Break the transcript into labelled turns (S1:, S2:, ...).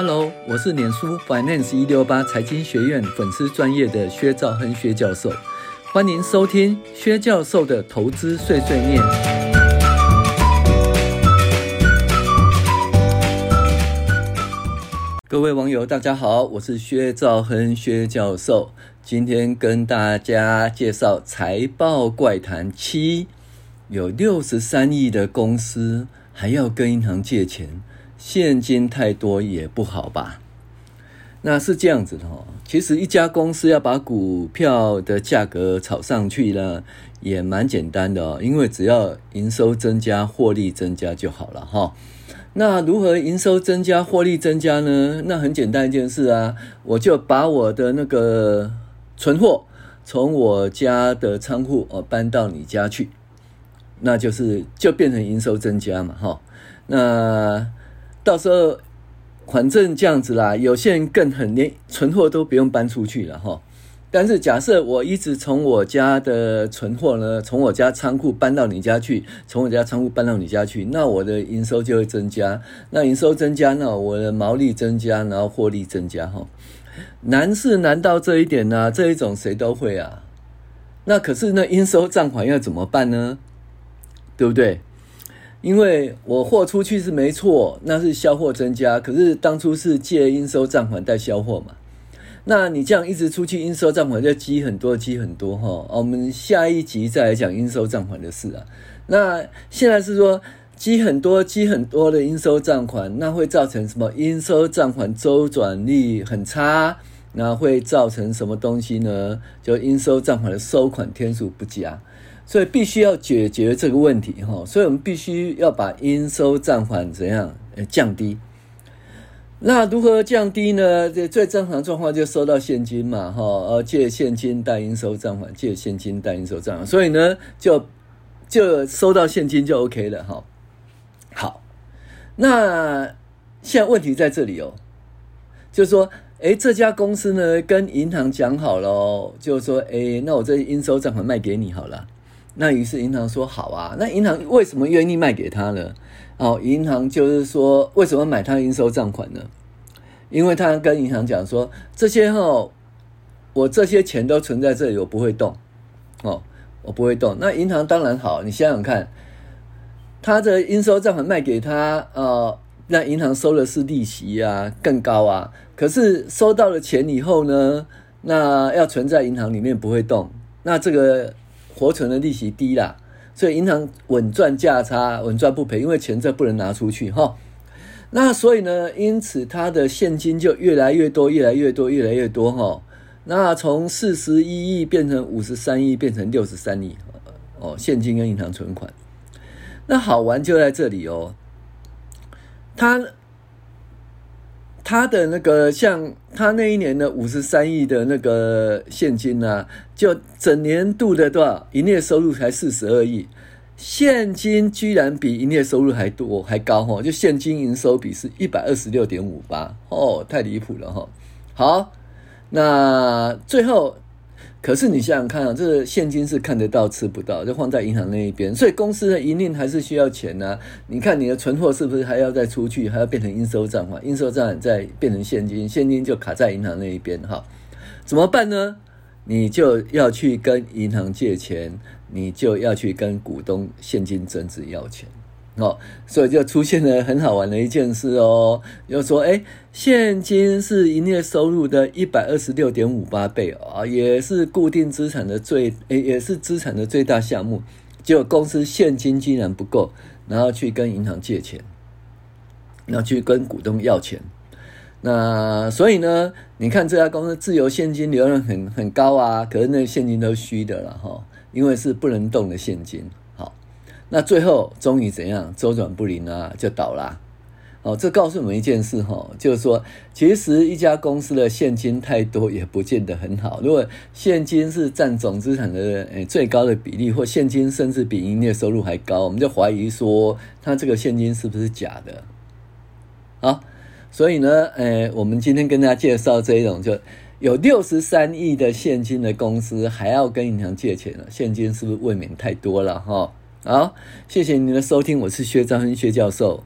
S1: Hello，我是脸书 Finance 一六八财经学院粉丝专业的薛兆亨薛教授，欢迎收听薛教授的投资碎碎念。各位网友，大家好，我是薛兆亨薛教授，今天跟大家介绍财报怪谈七，有六十三亿的公司还要跟银行借钱。现金太多也不好吧？那是这样子的哦。其实一家公司要把股票的价格炒上去呢，也蛮简单的哦。因为只要营收增加、获利增加就好了哈。那如何营收增加、获利增加呢？那很简单一件事啊，我就把我的那个存货从我家的仓库哦搬到你家去，那就是就变成营收增加嘛哈。那到时候，反正这样子啦，有些人更狠，连存货都不用搬出去了哈。但是假设我一直从我家的存货呢，从我家仓库搬到你家去，从我家仓库搬到你家去，那我的营收就会增加。那营收增加，那我的毛利增加，然后获利增加哈。难是难到这一点呢、这一种谁都会啊。那可是那应收账款要怎么办呢？对不对？因为我货出去是没错，那是销货增加，可是当初是借应收账款带销货嘛，那你这样一直出去应收账款就积很多积很多哈。我们下一集再来讲应收账款的事啊。那现在是说积很多积很多的应收账款，那会造成什么？应收账款周转率很差，那会造成什么东西呢？就应收账款的收款天数不佳。所以必须要解决这个问题哈，所以我们必须要把应收账款怎样降低？那如何降低呢？这最正常状况就收到现金嘛哈，呃借现金贷应收账款，借现金贷应收账款，所以呢就就收到现金就 OK 了哈。好，那现在问题在这里哦，就是说，诶这家公司呢跟银行讲好了，就是说，诶那我这应收账款卖给你好了。那于是银行说好啊，那银行为什么愿意卖给他呢？哦，银行就是说为什么买他应收账款呢？因为他跟银行讲说，这些哈，我这些钱都存在这里，我不会动，哦，我不会动。那银行当然好，你想想看，他的应收账款卖给他，呃，那银行收的是利息啊，更高啊。可是收到了钱以后呢，那要存在银行里面不会动，那这个。活存的利息低啦，所以银行稳赚价差，稳赚不赔，因为钱这不能拿出去哈。那所以呢，因此它的现金就越来越多，越来越多，越来越多哈。那从四十一亿变成五十三亿，变成六十三亿哦，现金跟银行存款。那好玩就在这里哦，它。他的那个像他那一年的五十三亿的那个现金呢、就整年度的多少营业收入才四十二亿，现金居然比营业收入还多还高哈，就现金营收比是一百二十六点五八哦，太离谱了哈。好，那最后。可是你想想看啊，这个现金是看得到吃不到，就放在银行那一边，所以公司的营运还是需要钱呐、你看你的存货是不是还要再出去，还要变成应收账款，应收账款再变成现金，现金就卡在银行那一边哈。怎么办呢？你就要去跟银行借钱，你就要去跟股东现金增值要钱。哦，所以就出现了很好玩的一件事哦，就说哎，现金是营业收入的一百二十六点五八倍啊，也是固定资产的最，也是资产的最大项目。结果公司现金竟然不够，然后去跟银行借钱，然后去跟股东要钱。那所以呢，你看这家公司自由现金流量很很高啊，可是那现金都虚的了哈，因为是不能动的现金。那最后终于怎样周转不灵啊，就倒了啊。哦，这告诉我们一件事哈，就是说，其实一家公司的现金太多也不见得很好。如果现金是占总资产的诶最高的比例，或现金甚至比营业收入还高，我们就怀疑说，它这个现金是不是假的？好，所以呢，诶，我们今天跟大家介绍这一种，就有六十三亿的现金的公司还要跟银行借钱了，现金是不是未免太多了哈？好，谢谢您的收听，我是薛兆亨薛教授。